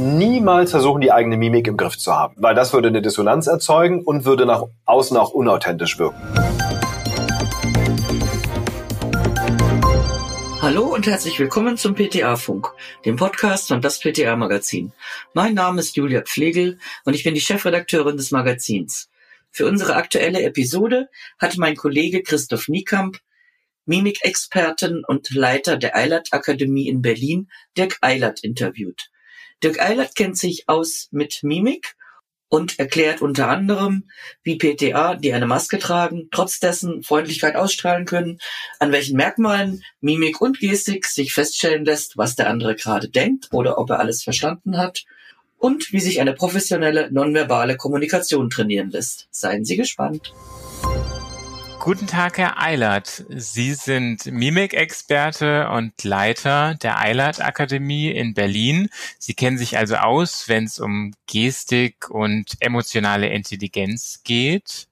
niemals versuchen, die eigene Mimik im Griff zu haben, weil das würde eine Dissonanz erzeugen und würde nach außen auch unauthentisch wirken. Hallo und herzlich willkommen zum PTA-Funk, dem Podcast von das PTA-Magazin. Mein Name ist Julia Pflegel und ich bin die Chefredakteurin des Magazins. Für unsere aktuelle Episode hat mein Kollege Christoph Niekamp Mimikexperten und Leiter der Eilert Akademie in Berlin, Dirk Eilert, interviewt. Dirk Eilert kennt sich aus mit Mimik und erklärt unter anderem, wie PTA, die eine Maske tragen, trotz dessen Freundlichkeit ausstrahlen können, an welchen Merkmalen Mimik und Gestik sich feststellen lässt, was der andere gerade denkt oder ob er alles verstanden hat und wie sich eine professionelle nonverbale Kommunikation trainieren lässt. Seien Sie gespannt. Guten Tag, Herr Eilert. Sie sind Mimikexperte und Leiter der Eilert Akademie in Berlin. Sie kennen sich also aus, wenn es um Gestik und emotionale Intelligenz geht.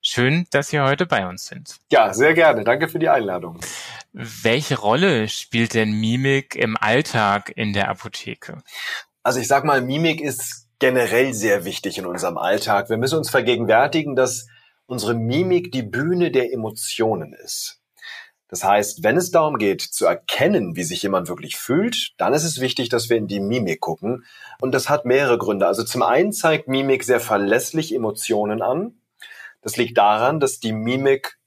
Schön, dass Sie heute bei uns sind. Ja, sehr gerne. Danke für die Einladung. Welche Rolle spielt denn Mimik im Alltag in der Apotheke? Also ich sag mal, Mimik ist generell sehr wichtig in unserem Alltag. Wir müssen uns vergegenwärtigen, dass unsere Mimik die Bühne der Emotionen ist. Das heißt, wenn es darum geht, zu erkennen, wie sich jemand wirklich fühlt, dann ist es wichtig, dass wir in die Mimik gucken. Und das hat mehrere Gründe. Also zum einen zeigt Mimik sehr verlässlich Emotionen an. Das liegt daran, dass die Mimik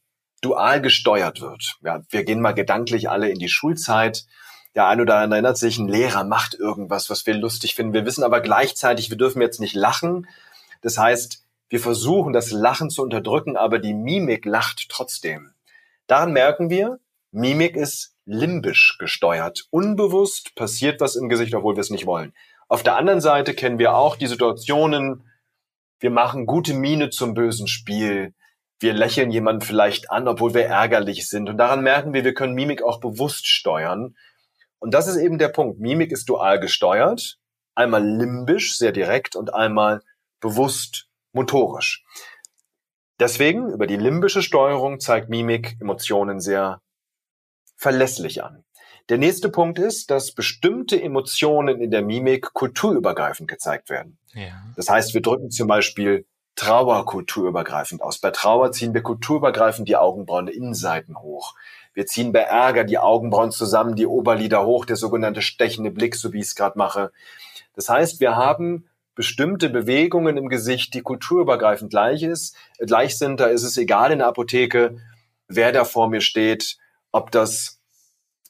dual gesteuert wird. Ja, wir gehen mal gedanklich alle in die Schulzeit. Der eine oder andere erinnert sich, ein Lehrer macht irgendwas, was wir lustig finden. Wir wissen aber gleichzeitig, wir dürfen jetzt nicht lachen. Das heißt, wir versuchen, das Lachen zu unterdrücken, aber die Mimik lacht trotzdem. Daran merken wir, Mimik ist limbisch gesteuert. Unbewusst passiert was im Gesicht, obwohl wir es nicht wollen. Auf der anderen Seite kennen wir auch die Situationen, wir machen gute Miene zum bösen Spiel. Wir lächeln jemanden vielleicht an, obwohl wir ärgerlich sind. Und daran merken wir, wir können Mimik auch bewusst steuern. Und das ist eben der Punkt. Mimik ist dual gesteuert. Einmal limbisch, sehr direkt und einmal bewusst motorisch. Deswegen, über die limbische Steuerung zeigt Mimik Emotionen sehr verlässlich an. Der nächste Punkt ist, dass bestimmte Emotionen in der Mimik kulturübergreifend gezeigt werden. Ja. Das heißt, wir drücken zum Beispiel Trauer kulturübergreifend aus. Bei Trauer ziehen wir kulturübergreifend die Augenbrauen Innenseiten hoch. Wir ziehen bei Ärger die Augenbrauen zusammen, die Oberlider hoch, der sogenannte stechende Blick, so wie ich es gerade mache. Das heißt, wir haben bestimmte Bewegungen im Gesicht, die kulturübergreifend gleich ist, äh, gleich sind. Da ist es egal in der Apotheke, wer da vor mir steht, ob das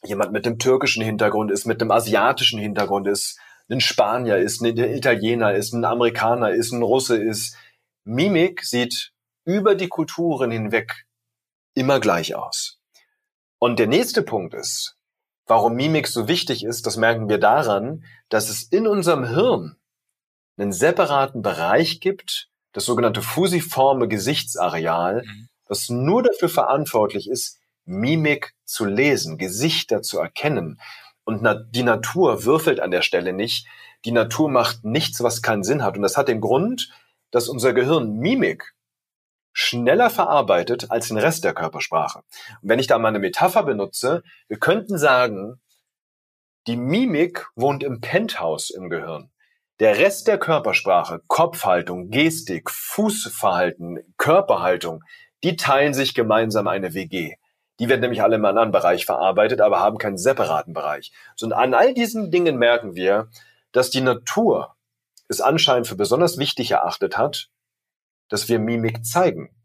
jemand mit dem türkischen Hintergrund ist, mit dem asiatischen Hintergrund ist, ein Spanier ist, ein Italiener ist, ein Amerikaner ist, ein Russe ist. Mimik sieht über die Kulturen hinweg immer gleich aus. Und der nächste Punkt ist, warum Mimik so wichtig ist, das merken wir daran, dass es in unserem Hirn einen separaten Bereich gibt, das sogenannte fusiforme Gesichtsareal, mhm. das nur dafür verantwortlich ist, Mimik zu lesen, Gesichter zu erkennen. Und die Natur würfelt an der Stelle nicht. Die Natur macht nichts, was keinen Sinn hat. Und das hat den Grund, dass unser Gehirn Mimik schneller verarbeitet als den Rest der Körpersprache. Und wenn ich da mal eine Metapher benutze, wir könnten sagen, die Mimik wohnt im Penthouse im Gehirn. Der Rest der Körpersprache, Kopfhaltung, Gestik, Fußverhalten, Körperhaltung, die teilen sich gemeinsam eine WG. Die werden nämlich alle im anderen Bereich verarbeitet, aber haben keinen separaten Bereich. Und an all diesen Dingen merken wir, dass die Natur es anscheinend für besonders wichtig erachtet hat, dass wir Mimik zeigen.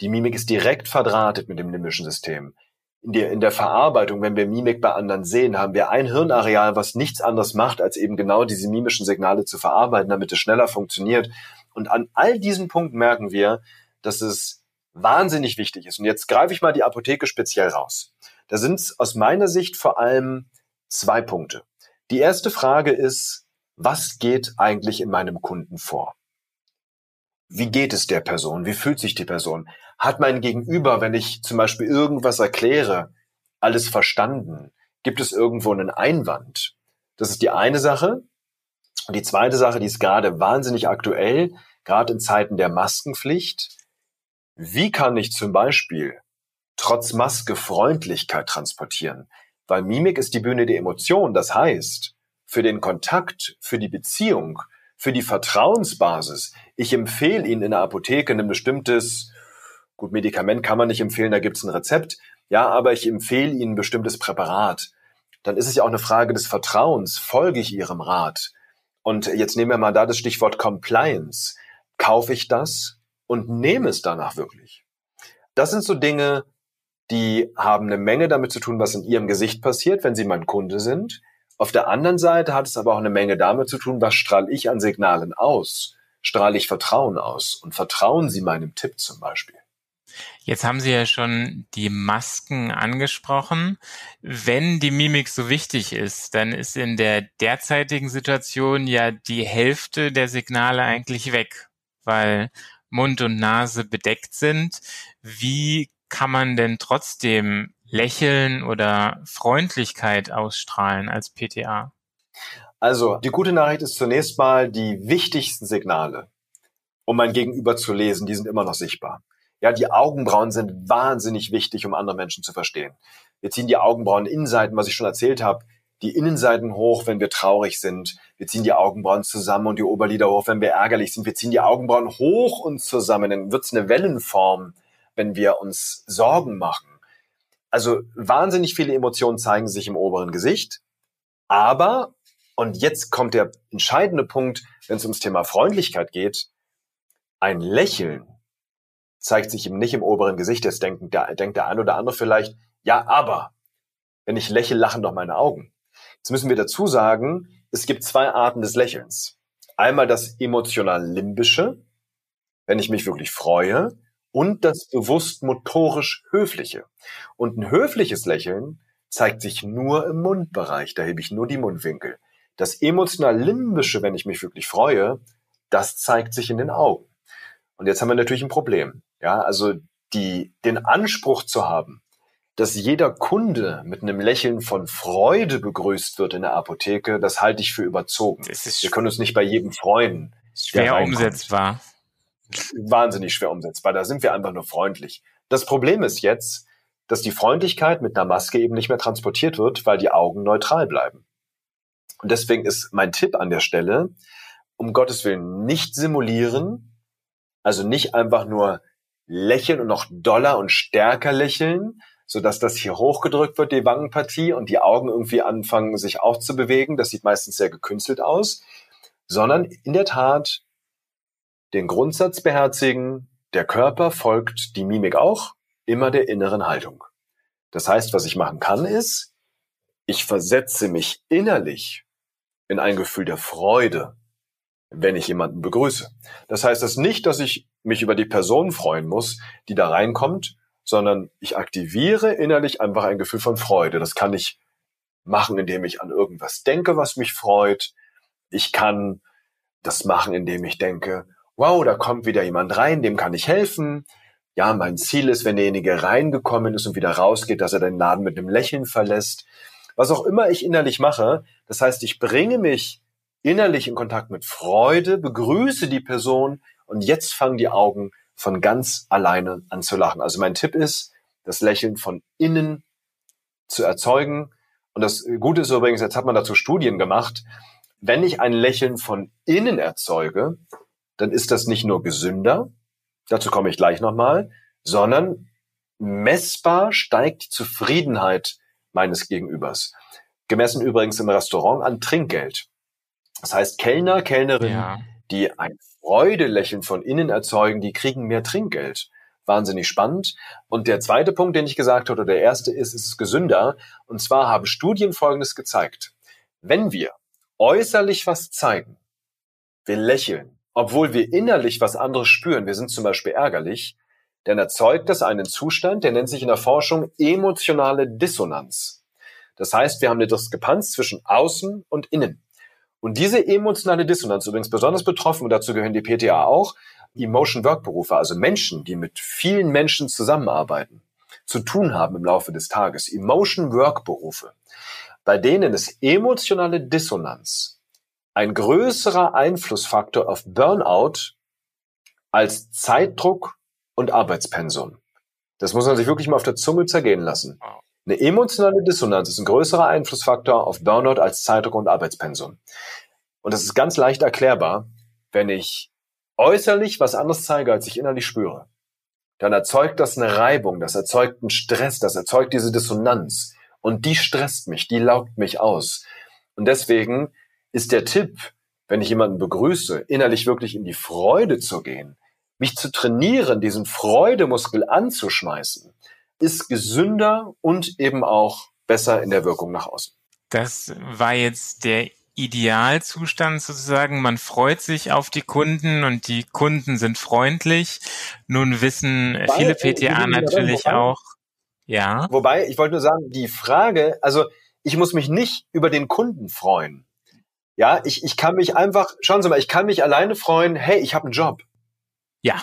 Die Mimik ist direkt verdrahtet mit dem limbischen System in der, in der Verarbeitung, wenn wir Mimik bei anderen sehen, haben wir ein Hirnareal, was nichts anderes macht, als eben genau diese mimischen Signale zu verarbeiten, damit es schneller funktioniert. Und an all diesen Punkten merken wir, dass es wahnsinnig wichtig ist. Und jetzt greife ich mal die Apotheke speziell raus. Da sind es aus meiner Sicht vor allem zwei Punkte. Die erste Frage ist, was geht eigentlich in meinem Kunden vor? Wie geht es der Person? Wie fühlt sich die Person? Hat mein Gegenüber, wenn ich zum Beispiel irgendwas erkläre, alles verstanden? Gibt es irgendwo einen Einwand? Das ist die eine Sache. Und die zweite Sache, die ist gerade wahnsinnig aktuell, gerade in Zeiten der Maskenpflicht. Wie kann ich zum Beispiel trotz Maske Freundlichkeit transportieren? Weil Mimik ist die Bühne der Emotionen. Das heißt, für den Kontakt, für die Beziehung, für die Vertrauensbasis. Ich empfehle Ihnen in der Apotheke ein bestimmtes, gut, Medikament kann man nicht empfehlen, da gibt es ein Rezept, ja, aber ich empfehle Ihnen ein bestimmtes Präparat. Dann ist es ja auch eine Frage des Vertrauens. Folge ich Ihrem Rat? Und jetzt nehmen wir mal da das Stichwort Compliance. Kaufe ich das und nehme es danach wirklich? Das sind so Dinge, die haben eine Menge damit zu tun, was in ihrem Gesicht passiert, wenn sie mein Kunde sind. Auf der anderen Seite hat es aber auch eine Menge damit zu tun, was strahle ich an Signalen aus? Strahle ich Vertrauen aus? Und vertrauen Sie meinem Tipp zum Beispiel? Jetzt haben Sie ja schon die Masken angesprochen. Wenn die Mimik so wichtig ist, dann ist in der derzeitigen Situation ja die Hälfte der Signale eigentlich weg, weil Mund und Nase bedeckt sind. Wie kann man denn trotzdem Lächeln oder Freundlichkeit ausstrahlen als PTA? Also, die gute Nachricht ist zunächst mal, die wichtigsten Signale, um mein Gegenüber zu lesen, die sind immer noch sichtbar. Ja, die Augenbrauen sind wahnsinnig wichtig, um andere Menschen zu verstehen. Wir ziehen die Augenbrauen Innenseiten, was ich schon erzählt habe, die Innenseiten hoch, wenn wir traurig sind. Wir ziehen die Augenbrauen zusammen und die Oberlider hoch, wenn wir ärgerlich sind. Wir ziehen die Augenbrauen hoch und zusammen. Dann wird's eine Wellenform, wenn wir uns Sorgen machen. Also wahnsinnig viele Emotionen zeigen sich im oberen Gesicht. Aber, und jetzt kommt der entscheidende Punkt, wenn es ums Thema Freundlichkeit geht, ein Lächeln zeigt sich ihm nicht im oberen Gesicht. Jetzt denkt der, denkt der ein oder andere vielleicht, ja, aber wenn ich lächle, lachen doch meine Augen. Jetzt müssen wir dazu sagen, es gibt zwei Arten des Lächelns. Einmal das emotional-limbische, wenn ich mich wirklich freue, und das bewusst motorisch höfliche. Und ein höfliches Lächeln zeigt sich nur im Mundbereich, da hebe ich nur die Mundwinkel. Das emotional-limbische, wenn ich mich wirklich freue, das zeigt sich in den Augen. Und jetzt haben wir natürlich ein Problem. Ja, also die, den Anspruch zu haben, dass jeder Kunde mit einem Lächeln von Freude begrüßt wird in der Apotheke, das halte ich für überzogen. Wir können uns nicht bei jedem freuen. Schwer umsetzbar. Wahnsinnig schwer umsetzbar. Da sind wir einfach nur freundlich. Das Problem ist jetzt, dass die Freundlichkeit mit einer Maske eben nicht mehr transportiert wird, weil die Augen neutral bleiben. Und deswegen ist mein Tipp an der Stelle, um Gottes Willen nicht simulieren, also nicht einfach nur lächeln und noch doller und stärker lächeln, so dass das hier hochgedrückt wird, die Wangenpartie, und die Augen irgendwie anfangen, sich auch zu bewegen. Das sieht meistens sehr gekünstelt aus, sondern in der Tat den Grundsatz beherzigen, der Körper folgt, die Mimik auch, immer der inneren Haltung. Das heißt, was ich machen kann, ist, ich versetze mich innerlich in ein Gefühl der Freude, wenn ich jemanden begrüße. Das heißt das nicht, dass ich mich über die Person freuen muss, die da reinkommt, sondern ich aktiviere innerlich einfach ein Gefühl von Freude. Das kann ich machen, indem ich an irgendwas denke, was mich freut. Ich kann das machen, indem ich denke, wow, da kommt wieder jemand rein, dem kann ich helfen. Ja, mein Ziel ist, wenn derjenige reingekommen ist und wieder rausgeht, dass er den Laden mit einem Lächeln verlässt. Was auch immer ich innerlich mache, das heißt, ich bringe mich innerlich in Kontakt mit Freude, begrüße die Person und jetzt fangen die Augen von ganz alleine an zu lachen. Also mein Tipp ist, das Lächeln von innen zu erzeugen. Und das Gute ist übrigens, jetzt hat man dazu Studien gemacht, wenn ich ein Lächeln von innen erzeuge, dann ist das nicht nur gesünder, dazu komme ich gleich nochmal, sondern messbar steigt die Zufriedenheit meines Gegenübers. Gemessen übrigens im Restaurant an Trinkgeld. Das heißt, Kellner, Kellnerinnen, ja. die ein Freudelächeln von innen erzeugen, die kriegen mehr Trinkgeld. Wahnsinnig spannend. Und der zweite Punkt, den ich gesagt habe, oder der erste ist, ist es gesünder. Und zwar haben Studien Folgendes gezeigt. Wenn wir äußerlich was zeigen, wir lächeln, obwohl wir innerlich was anderes spüren, wir sind zum Beispiel ärgerlich, dann erzeugt das einen Zustand, der nennt sich in der Forschung emotionale Dissonanz. Das heißt, wir haben eine Diskrepanz zwischen außen und innen. Und diese emotionale Dissonanz, übrigens besonders betroffen, und dazu gehören die PTA auch, Emotion Work Berufe, also Menschen, die mit vielen Menschen zusammenarbeiten, zu tun haben im Laufe des Tages, Emotion Work Berufe, bei denen ist emotionale Dissonanz ein größerer Einflussfaktor auf Burnout als Zeitdruck und Arbeitspensum. Das muss man sich wirklich mal auf der Zunge zergehen lassen. Eine emotionale Dissonanz ist ein größerer Einflussfaktor auf Burnout als Zeitdruck und Arbeitspensum. Und das ist ganz leicht erklärbar, wenn ich äußerlich was anderes zeige, als ich innerlich spüre. Dann erzeugt das eine Reibung, das erzeugt einen Stress, das erzeugt diese Dissonanz. Und die stresst mich, die laugt mich aus. Und deswegen ist der Tipp, wenn ich jemanden begrüße, innerlich wirklich in die Freude zu gehen, mich zu trainieren, diesen Freudemuskel anzuschmeißen, ist gesünder und eben auch besser in der Wirkung nach außen. Das war jetzt der Idealzustand sozusagen. Man freut sich auf die Kunden und die Kunden sind freundlich. Nun wissen Weil, viele PTA natürlich wobei, auch, ja. Wobei, ich wollte nur sagen, die Frage, also ich muss mich nicht über den Kunden freuen. Ja, ich, ich kann mich einfach, schauen Sie mal, ich kann mich alleine freuen, hey, ich habe einen Job. Ja.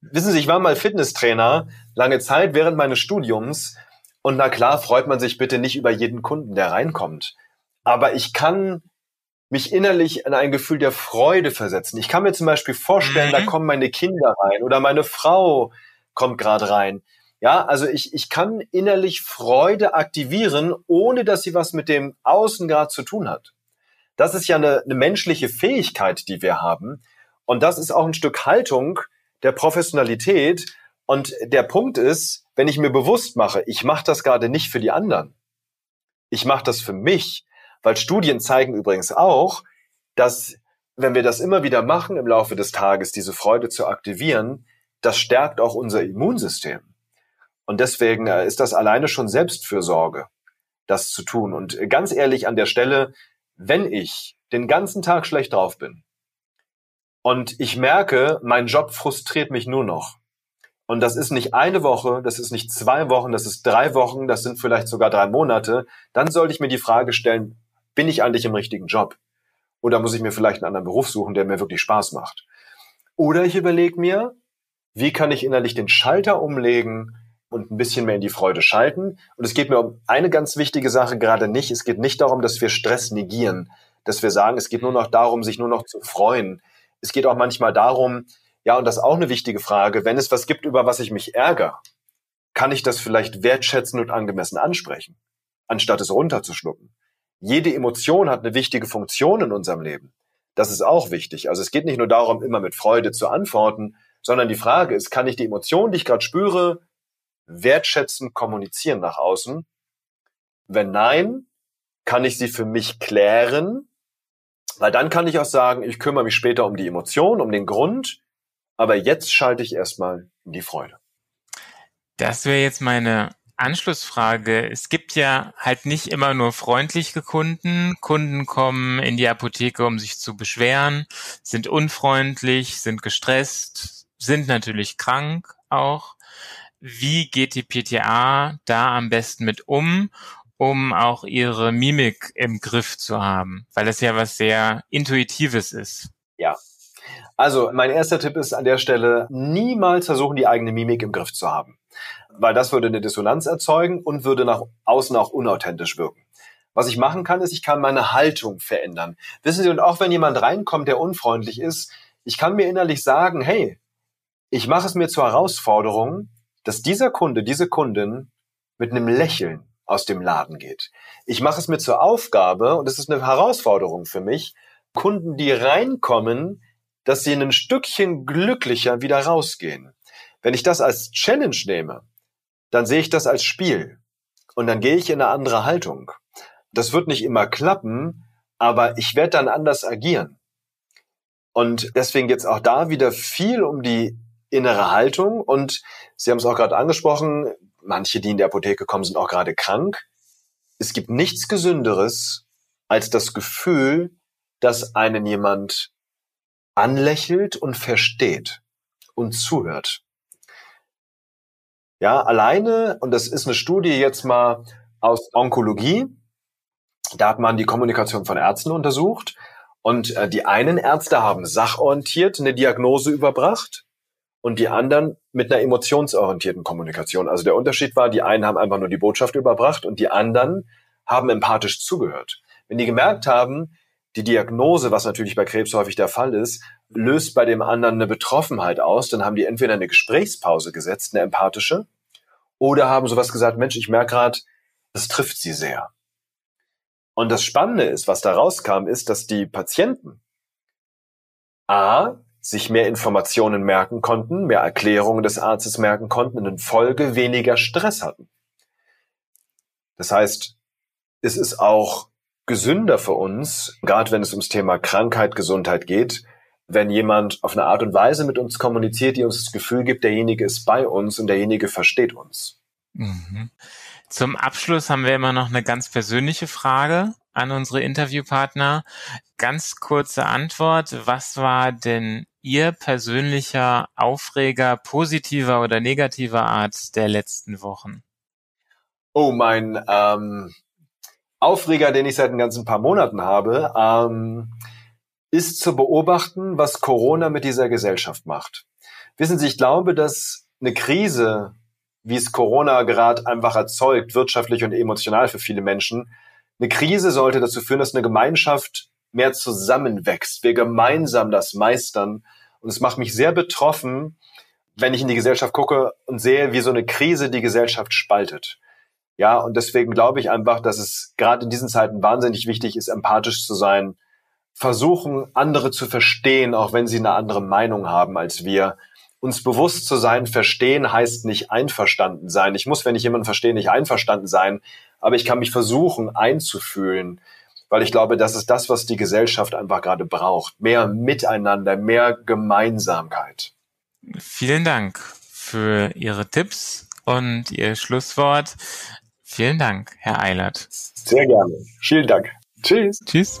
Wissen Sie, ich war mal Fitnesstrainer, lange Zeit während meines Studiums. Und na klar, freut man sich bitte nicht über jeden Kunden, der reinkommt. Aber ich kann mich innerlich in ein Gefühl der Freude versetzen. Ich kann mir zum Beispiel vorstellen, mhm. da kommen meine Kinder rein oder meine Frau kommt gerade rein. Ja, also ich, ich kann innerlich Freude aktivieren, ohne dass sie was mit dem Außen gerade zu tun hat. Das ist ja eine, eine menschliche Fähigkeit, die wir haben. Und das ist auch ein Stück Haltung der Professionalität. Und der Punkt ist, wenn ich mir bewusst mache, ich mache das gerade nicht für die anderen. Ich mache das für mich. Weil Studien zeigen übrigens auch, dass wenn wir das immer wieder machen im Laufe des Tages, diese Freude zu aktivieren, das stärkt auch unser Immunsystem. Und deswegen äh, ist das alleine schon Selbstfürsorge, das zu tun. Und ganz ehrlich an der Stelle, wenn ich den ganzen Tag schlecht drauf bin und ich merke, mein Job frustriert mich nur noch, und das ist nicht eine Woche, das ist nicht zwei Wochen, das ist drei Wochen, das sind vielleicht sogar drei Monate, dann sollte ich mir die Frage stellen, bin ich eigentlich im richtigen Job? Oder muss ich mir vielleicht einen anderen Beruf suchen, der mir wirklich Spaß macht? Oder ich überlege mir, wie kann ich innerlich den Schalter umlegen und ein bisschen mehr in die Freude schalten? Und es geht mir um eine ganz wichtige Sache gerade nicht. Es geht nicht darum, dass wir Stress negieren, dass wir sagen, es geht nur noch darum, sich nur noch zu freuen. Es geht auch manchmal darum, ja, und das ist auch eine wichtige Frage, wenn es was gibt, über was ich mich ärgere, kann ich das vielleicht wertschätzen und angemessen ansprechen, anstatt es runterzuschlucken? jede Emotion hat eine wichtige Funktion in unserem Leben. Das ist auch wichtig. Also es geht nicht nur darum, immer mit Freude zu antworten, sondern die Frage ist, kann ich die Emotion, die ich gerade spüre, wertschätzend kommunizieren nach außen? Wenn nein, kann ich sie für mich klären, weil dann kann ich auch sagen, ich kümmere mich später um die Emotion, um den Grund, aber jetzt schalte ich erstmal in die Freude. Das wäre jetzt meine Anschlussfrage. Es gibt ja halt nicht immer nur freundliche Kunden. Kunden kommen in die Apotheke, um sich zu beschweren, sind unfreundlich, sind gestresst, sind natürlich krank auch. Wie geht die PTA da am besten mit um, um auch ihre Mimik im Griff zu haben? Weil das ja was sehr Intuitives ist. Ja. Also mein erster Tipp ist an der Stelle, niemals versuchen, die eigene Mimik im Griff zu haben weil das würde eine Dissonanz erzeugen und würde nach außen auch unauthentisch wirken. Was ich machen kann, ist, ich kann meine Haltung verändern. Wissen Sie, und auch wenn jemand reinkommt, der unfreundlich ist, ich kann mir innerlich sagen, hey, ich mache es mir zur Herausforderung, dass dieser Kunde, diese Kundin mit einem Lächeln aus dem Laden geht. Ich mache es mir zur Aufgabe, und es ist eine Herausforderung für mich, Kunden, die reinkommen, dass sie ein Stückchen glücklicher wieder rausgehen. Wenn ich das als Challenge nehme, dann sehe ich das als Spiel. Und dann gehe ich in eine andere Haltung. Das wird nicht immer klappen, aber ich werde dann anders agieren. Und deswegen jetzt auch da wieder viel um die innere Haltung. Und Sie haben es auch gerade angesprochen, manche, die in der Apotheke kommen, sind auch gerade krank. Es gibt nichts Gesünderes als das Gefühl, dass einen jemand anlächelt und versteht und zuhört. Ja, alleine, und das ist eine Studie jetzt mal aus Onkologie, da hat man die Kommunikation von Ärzten untersucht und äh, die einen Ärzte haben sachorientiert eine Diagnose überbracht und die anderen mit einer emotionsorientierten Kommunikation. Also der Unterschied war, die einen haben einfach nur die Botschaft überbracht und die anderen haben empathisch zugehört. Wenn die gemerkt haben, die Diagnose, was natürlich bei Krebs häufig der Fall ist, löst bei dem anderen eine Betroffenheit aus, dann haben die entweder eine Gesprächspause gesetzt, eine empathische, oder haben sowas gesagt, Mensch, ich merke gerade, Das trifft sie sehr. Und das Spannende ist, was da rauskam, ist, dass die Patienten A, sich mehr Informationen merken konnten, mehr Erklärungen des Arztes merken konnten und in Folge weniger Stress hatten. Das heißt, es ist auch gesünder für uns, gerade wenn es ums Thema Krankheit, Gesundheit geht, wenn jemand auf eine Art und Weise mit uns kommuniziert, die uns das Gefühl gibt, derjenige ist bei uns und derjenige versteht uns. Mhm. Zum Abschluss haben wir immer noch eine ganz persönliche Frage an unsere Interviewpartner. Ganz kurze Antwort. Was war denn Ihr persönlicher Aufreger positiver oder negativer Art der letzten Wochen? Oh, mein ähm, Aufreger, den ich seit ein ganzen paar Monaten habe, ähm, ist zu beobachten, was Corona mit dieser Gesellschaft macht. Wissen Sie, ich glaube, dass eine Krise, wie es Corona gerade einfach erzeugt, wirtschaftlich und emotional für viele Menschen, eine Krise sollte dazu führen, dass eine Gemeinschaft mehr zusammenwächst, wir gemeinsam das meistern. Und es macht mich sehr betroffen, wenn ich in die Gesellschaft gucke und sehe, wie so eine Krise die Gesellschaft spaltet. Ja, und deswegen glaube ich einfach, dass es gerade in diesen Zeiten wahnsinnig wichtig ist, empathisch zu sein, versuchen, andere zu verstehen, auch wenn sie eine andere Meinung haben als wir. Uns bewusst zu sein, verstehen heißt nicht einverstanden sein. Ich muss, wenn ich jemanden verstehe, nicht einverstanden sein, aber ich kann mich versuchen einzufühlen, weil ich glaube, das ist das, was die Gesellschaft einfach gerade braucht. Mehr Miteinander, mehr Gemeinsamkeit. Vielen Dank für Ihre Tipps und Ihr Schlusswort. Vielen Dank, Herr Eilert. Sehr gerne. Vielen Dank. Tschüss. Tschüss.